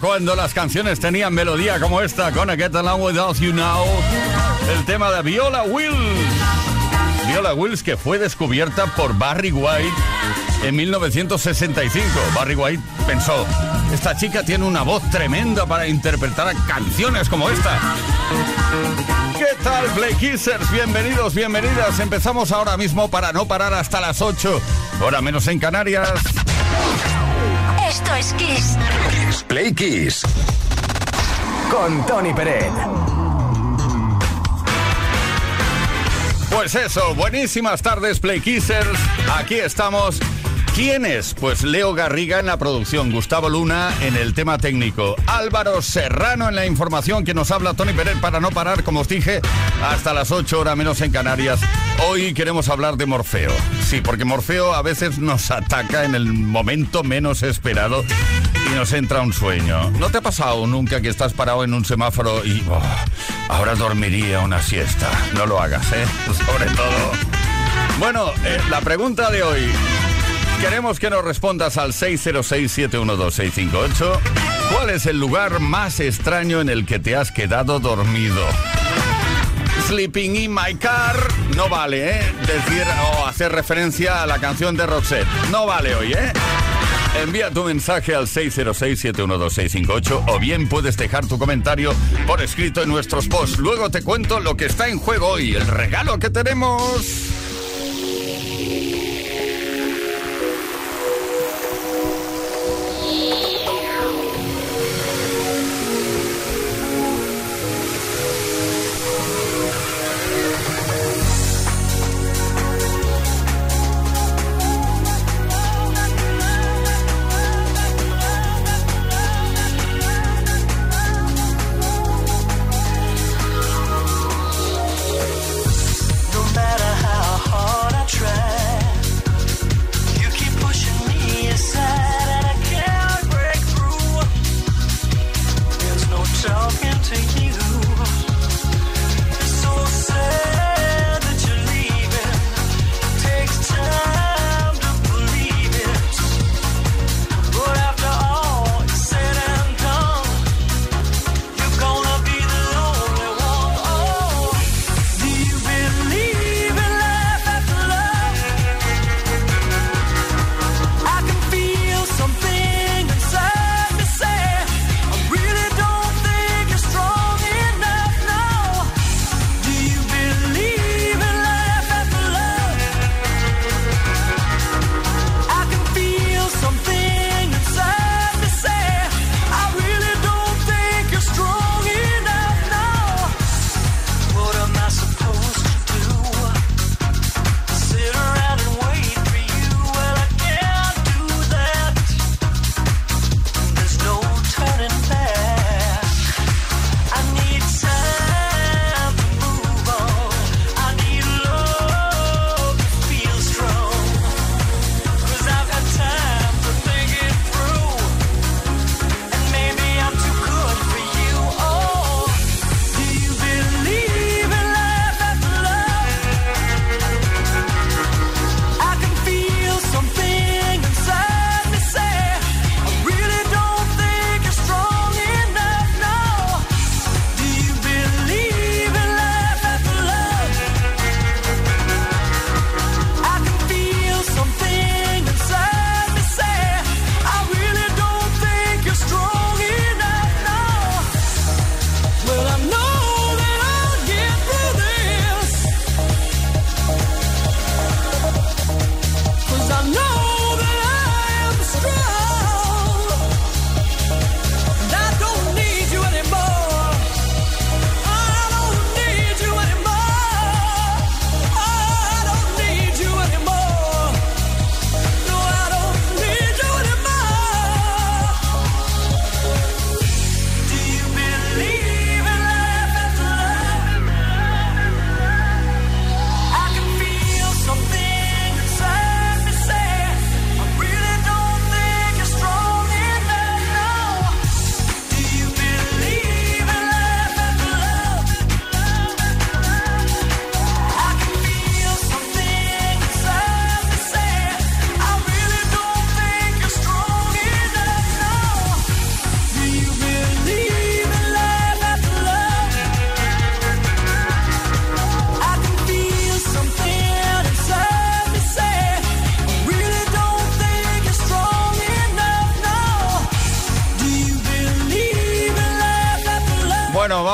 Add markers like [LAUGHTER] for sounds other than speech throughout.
Cuando las canciones tenían melodía como esta, Gonna Get Along Without You Now, el tema de Viola Wills. Viola Wills que fue descubierta por Barry White en 1965. Barry White pensó, esta chica tiene una voz tremenda para interpretar canciones como esta. ¿Qué tal, Play? Bienvenidos, bienvenidas. Empezamos ahora mismo para no parar hasta las 8, hora menos en Canarias. Esto es Kiss. Play Kiss. Con Tony Peret. Pues eso, buenísimas tardes, Play Kissers. Aquí estamos. ¿Quién es? Pues Leo Garriga en la producción, Gustavo Luna en el tema técnico, Álvaro Serrano en la información que nos habla Tony Pérez para no parar, como os dije, hasta las 8 horas menos en Canarias. Hoy queremos hablar de Morfeo. Sí, porque Morfeo a veces nos ataca en el momento menos esperado y nos entra un sueño. ¿No te ha pasado nunca que estás parado en un semáforo y oh, ahora dormiría una siesta? No lo hagas, ¿eh? [LAUGHS] Sobre todo. Bueno, eh, la pregunta de hoy. Queremos que nos respondas al 606-712-658. ¿Cuál es el lugar más extraño en el que te has quedado dormido? Sleeping in my car no vale, ¿eh? Decir o hacer referencia a la canción de Roxette. No vale hoy, ¿eh? Envía tu mensaje al 606-712-658 o bien puedes dejar tu comentario por escrito en nuestros posts. Luego te cuento lo que está en juego hoy, el regalo que tenemos.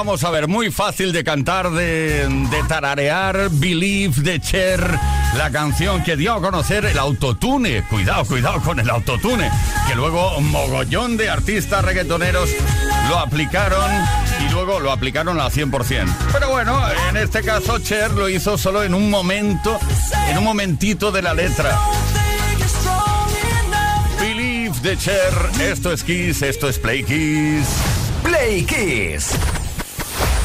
Vamos a ver, muy fácil de cantar, de, de tararear, Believe de Cher, la canción que dio a conocer el autotune. Cuidado, cuidado con el autotune, que luego un mogollón de artistas reggaetoneros lo aplicaron y luego lo aplicaron al 100%. Pero bueno, en este caso Cher lo hizo solo en un momento, en un momentito de la letra. Believe de Cher, esto es Kiss, esto es Play Kiss. Play Kiss.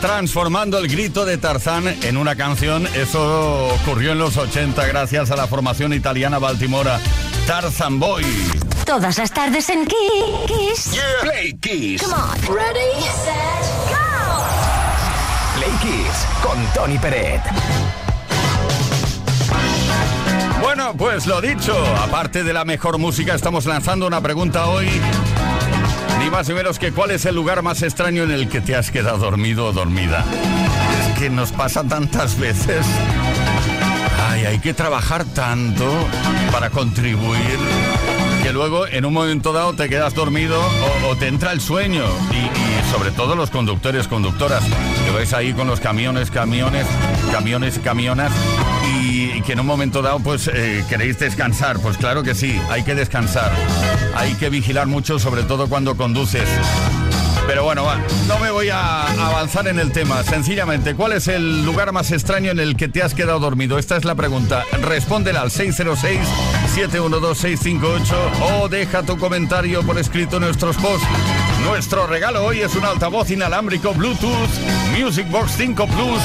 Transformando el grito de Tarzán en una canción. Eso ocurrió en los 80 gracias a la formación italiana Baltimora Tarzan Boy. Todas las tardes en Kiss. Play Kiss. Come on. Ready, set, go. Play Kiss con Tony Peret. Bueno, pues lo dicho, aparte de la mejor música, estamos lanzando una pregunta hoy ni más ni menos que cuál es el lugar más extraño en el que te has quedado dormido o dormida. Es que nos pasa tantas veces. Ay, hay que trabajar tanto para contribuir que luego en un momento dado te quedas dormido o, te entra el sueño. Y, sobre todo los conductores, conductoras, que vais ahí con los camiones, camiones, camiones y camionas y, que en un momento dado pues eh, queréis descansar. Pues claro que sí, hay que descansar. Hay que vigilar mucho, sobre todo cuando conduces. Pero bueno, no me voy a avanzar en el tema. Sencillamente, ¿cuál es el lugar más extraño en el que te has quedado dormido? Esta es la pregunta. Respóndela al 606-712-658 o deja tu comentario por escrito en nuestros posts. Nuestro regalo hoy es un altavoz inalámbrico Bluetooth Music Box 5 Plus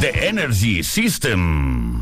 de Energy System.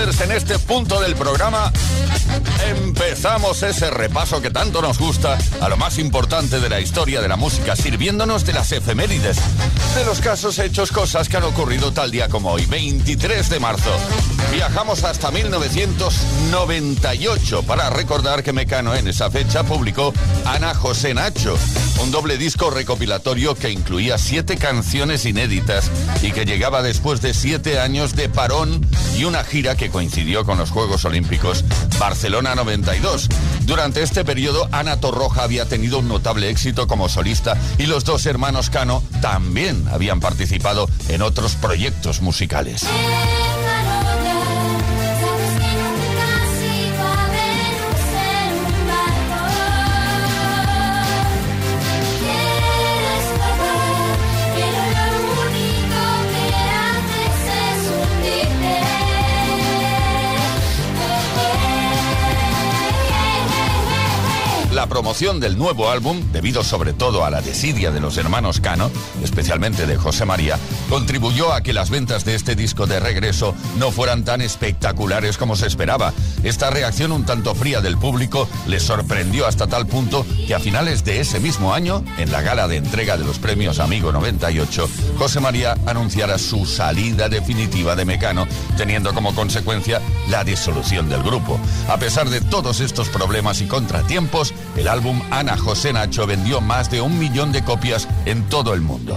en este punto del programa empezamos ese repaso que tanto nos gusta a lo más importante de la historia de la música, sirviéndonos de las efemérides, de los casos hechos, cosas que han ocurrido tal día como hoy, 23 de marzo. Viajamos hasta 1998 para recordar que Mecano en esa fecha publicó Ana José Nacho, un doble disco recopilatorio que incluía siete canciones inéditas y que llegaba después de siete años de parón y una gira que coincidió con los Juegos Olímpicos Barcelona 92. Durante este periodo, Ana Torroja había tenido un notable éxito como solista y los dos hermanos Cano también habían participado en otros proyectos musicales. Promoción del nuevo álbum, debido sobre todo a la desidia de los hermanos Cano, especialmente de José María, contribuyó a que las ventas de este disco de regreso no fueran tan espectaculares como se esperaba. Esta reacción un tanto fría del público les sorprendió hasta tal punto que a finales de ese mismo año, en la gala de entrega de los premios Amigo 98, José María anunciara su salida definitiva de Mecano, teniendo como consecuencia la disolución del grupo. A pesar de todos estos problemas y contratiempos, el álbum Ana José Nacho vendió más de un millón de copias en todo el mundo.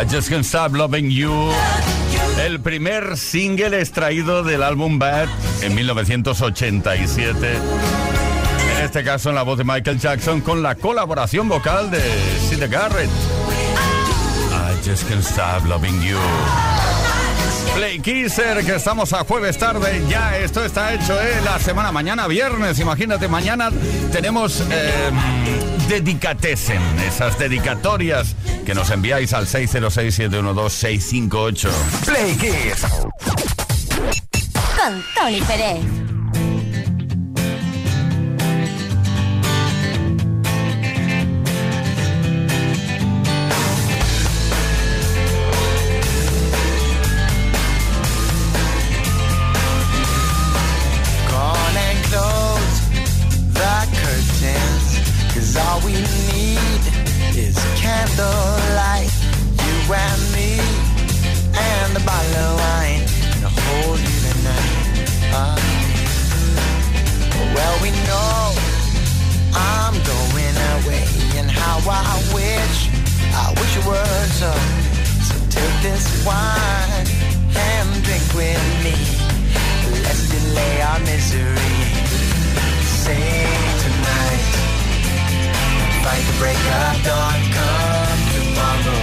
I Just Can't Stop Loving You. El primer single extraído del álbum Bad en 1987. En este caso en la voz de Michael Jackson con la colaboración vocal de Sid Garrett. I Just Can't Stop Loving You. Play Kisser, que estamos a jueves tarde, ya esto está hecho, ¿eh? La semana, mañana viernes, imagínate, mañana tenemos... Eh, dedicatesen, esas dedicatorias que nos enviáis al 606-712-658. Play Kiss. Con Tony Pérez. And me and a bottle of wine and a hold you tonight. Ah. Well, we know I'm going away, and how I wish, I wish it were so. So take this wine and drink with me. Let's delay our misery. Sing tonight. Fight the break of dawn. Come tomorrow.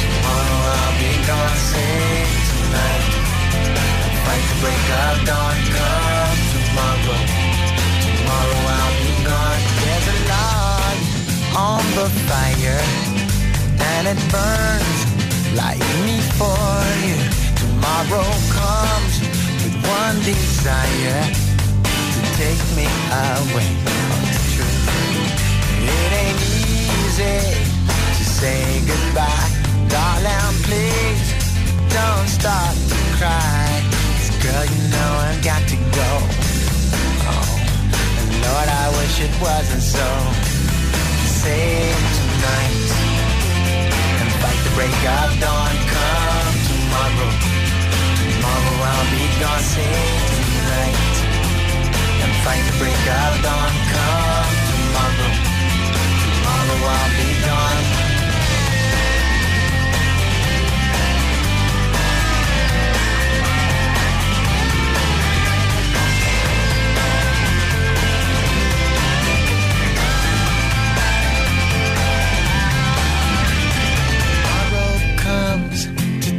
Tomorrow I'll be gone. Sing tonight. Fight the break of dawn. Come tomorrow. Tomorrow I'll be gone. There's a log on the fire, and it burns like me for you. Tomorrow comes with one desire to take me away. Oh, it's true. It ain't easy to say goodbye, darling. Please don't start to cry. girl, you know I've got to go. Oh, and Lord, I wish it wasn't so. Save tonight and fight the break of dawn. Come tomorrow. Tomorrow I'll be gone. Save tonight and fight the break of dawn. Come tomorrow. Tomorrow I'll be gone.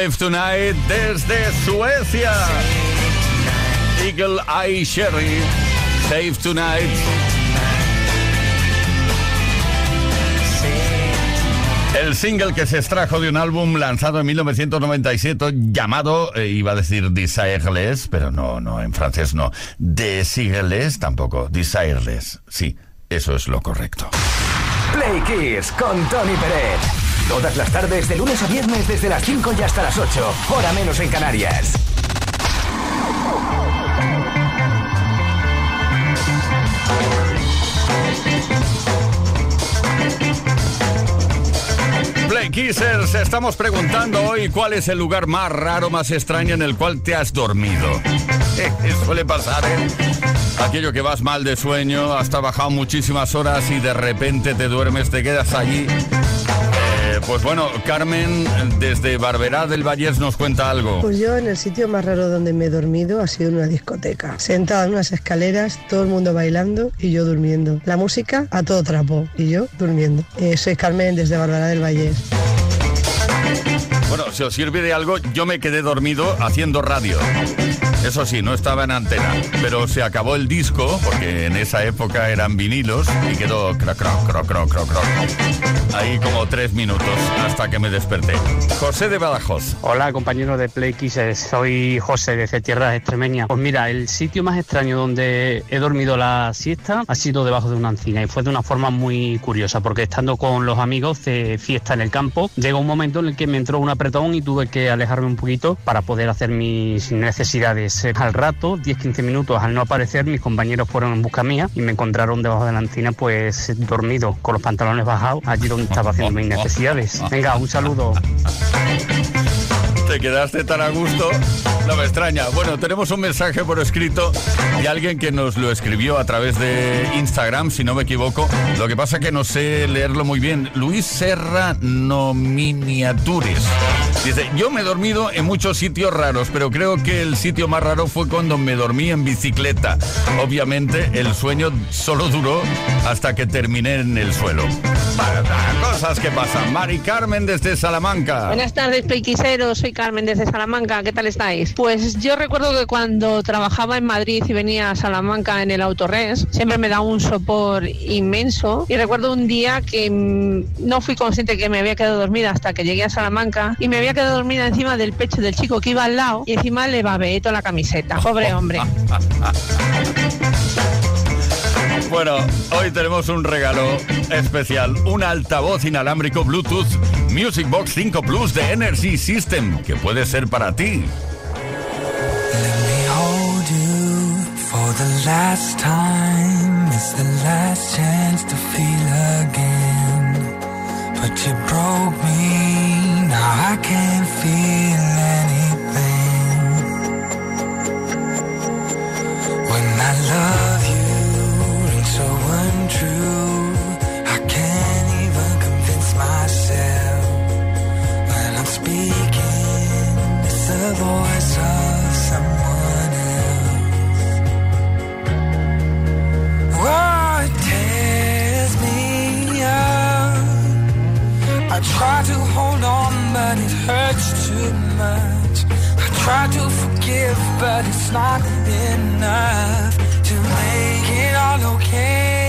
Save Tonight desde Suecia. Eagle Eye Sherry. Save Tonight. El single que se extrajo de un álbum lanzado en 1997 llamado, eh, iba a decir Desireless, pero no, no, en francés no. Desireless tampoco, Desireless. Sí, eso es lo correcto. Play Kiss con Tony Pérez. Todas las tardes, de lunes a viernes, desde las 5 y hasta las 8. Hora menos en Canarias. Play Kissers, estamos preguntando hoy cuál es el lugar más raro, más extraño en el cual te has dormido. [LAUGHS] Suele pasar, ¿eh? Aquello que vas mal de sueño, has trabajado muchísimas horas y de repente te duermes, te quedas allí. Eh, pues bueno, Carmen, desde Barberá del Vallés nos cuenta algo. Pues yo en el sitio más raro donde me he dormido ha sido en una discoteca. Sentada en unas escaleras, todo el mundo bailando y yo durmiendo. La música a todo trapo y yo durmiendo. Eh, soy Carmen desde Barberá del Vallés. Bueno, si os sirve de algo, yo me quedé dormido haciendo radio. Eso sí, no estaba en antena, pero se acabó el disco, porque en esa época eran vinilos, y quedó croc, croc, croc, croc, croc, croc. Ahí como tres minutos hasta que me desperté. José de Badajoz. Hola compañeros de Play Kisses, soy José de Tierras Extremeñas. Pues mira, el sitio más extraño donde he dormido la siesta ha sido debajo de una encina y fue de una forma muy curiosa porque estando con los amigos de fiesta en el campo, llegó un momento en el que me entró un apretón y tuve que alejarme un poquito para poder hacer mis necesidades Pues eh, al rato, 10-15 minutos, al no aparecer, mis compañeros fueron en busca mía y me encontraron debajo de la encina, pues dormido, con los pantalones bajados, allí donde estaba haciendo mis necesidades. Venga, un saludo. Te quedaste tan a gusto. No me extraña. Bueno, tenemos un mensaje por escrito de alguien que nos lo escribió a través de Instagram, si no me equivoco. Lo que pasa que no sé leerlo muy bien. Luis Serra no miniatures. Dice, yo me he dormido en muchos sitios raros, pero creo que el sitio más raro fue cuando me dormí en bicicleta. Obviamente el sueño solo duró hasta que terminé en el suelo. Cosas que pasan. Mari Carmen desde Salamanca. Buenas tardes, Peiquiseros. Soy Carmen desde Salamanca. ¿Qué tal estáis? Pues yo recuerdo que cuando trabajaba en Madrid y venía a Salamanca en el Autorres, siempre me da un sopor inmenso. Y recuerdo un día que mm, no fui consciente que me había quedado dormida hasta que llegué a Salamanca y me había quedado dormida encima del pecho del chico que iba al lado y encima le babeé toda la camiseta. Pobre hombre. [LAUGHS] Bueno, hoy tenemos un regalo especial, un altavoz inalámbrico Bluetooth Music Box 5 Plus de Energy System, que puede ser para ti. Try to hold on, but it hurts too much. I try to forgive, but it's not enough to make it all okay.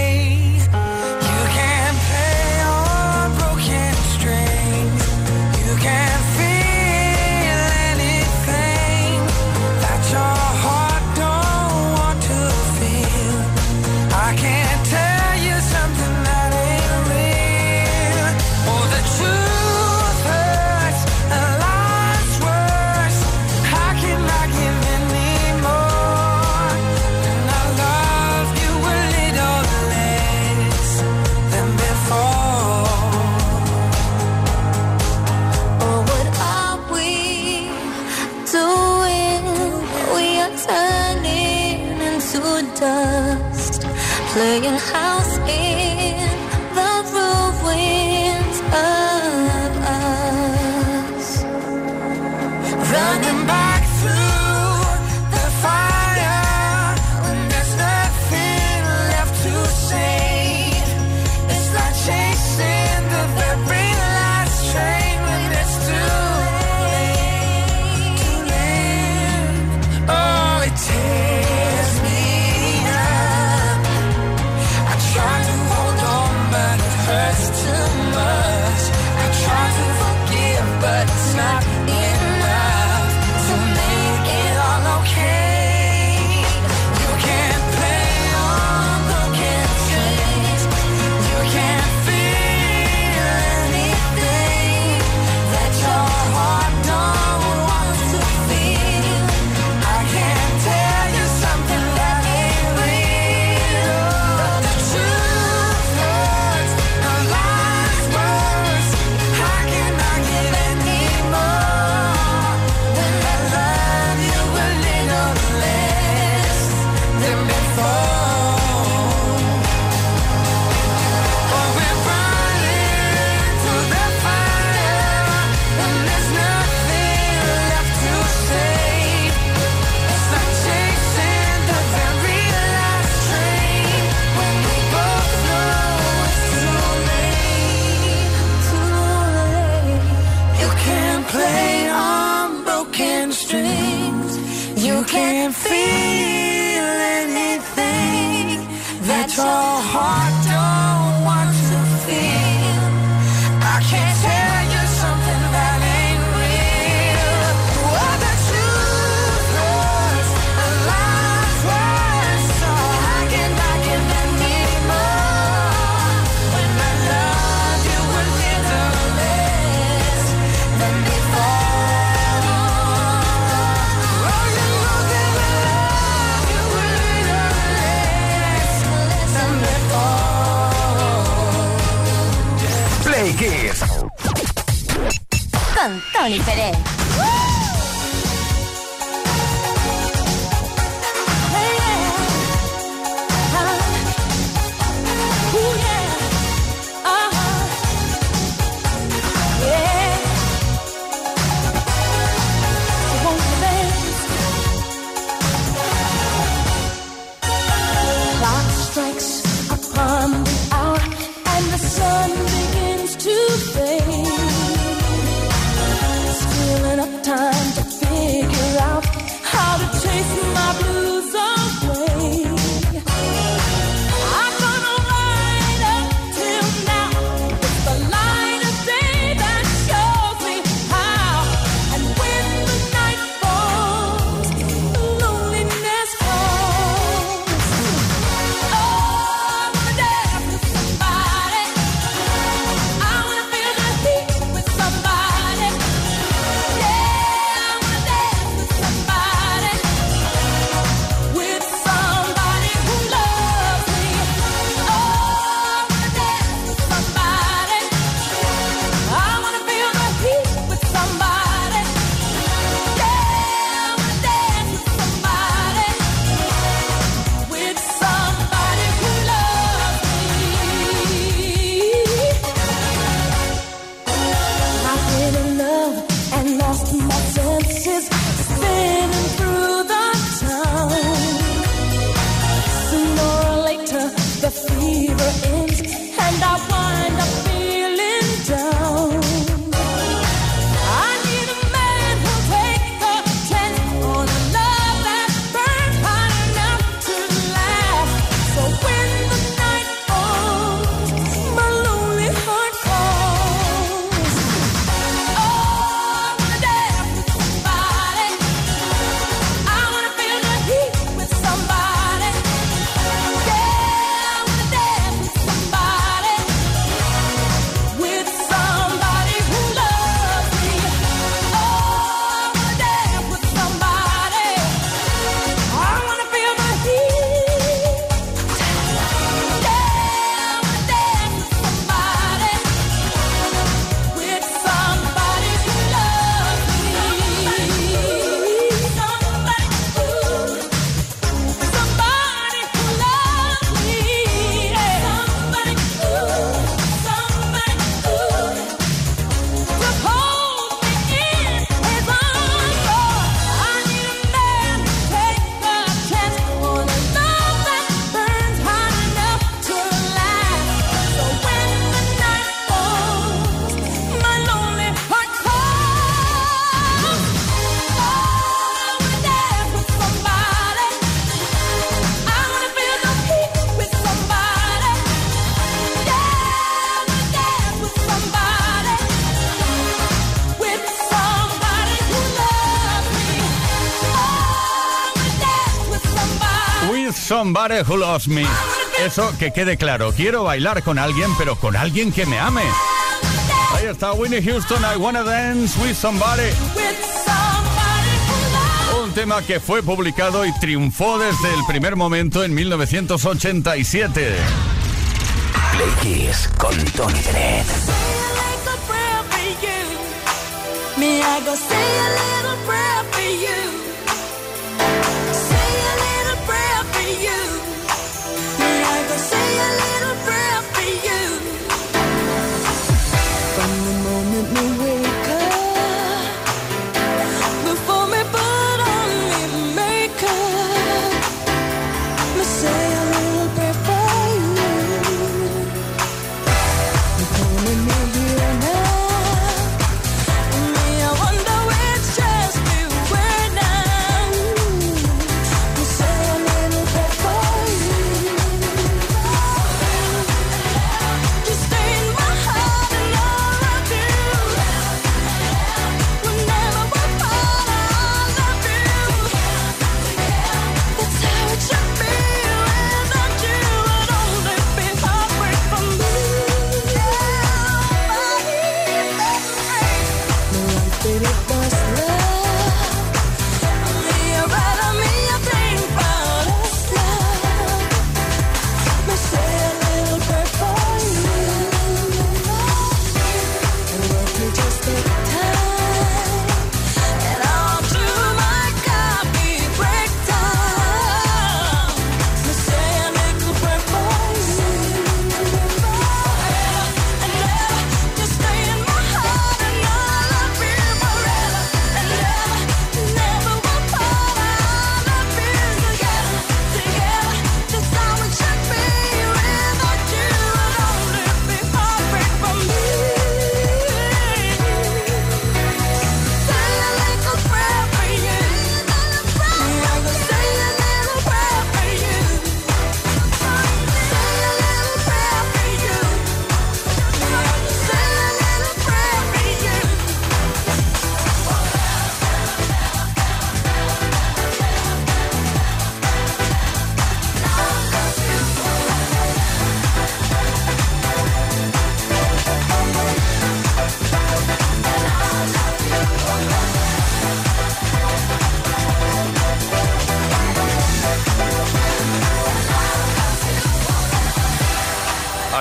Somebody Who Loves Me. Eso que quede claro. Quiero bailar con alguien, pero con alguien que me ame. Ahí está Winnie Houston, I Wanna Dance With Somebody. Un tema que fue publicado y triunfó desde el primer momento en 1987. Play Kiss con Tony Dredd.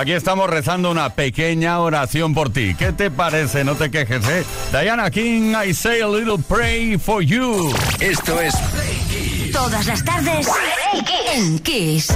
aquí estamos rezando una pequeña oración por ti. ¿Qué te parece? No te quejes, ¿eh? Diana King, I say a little pray for you. Esto es Todas las tardes en Kiss.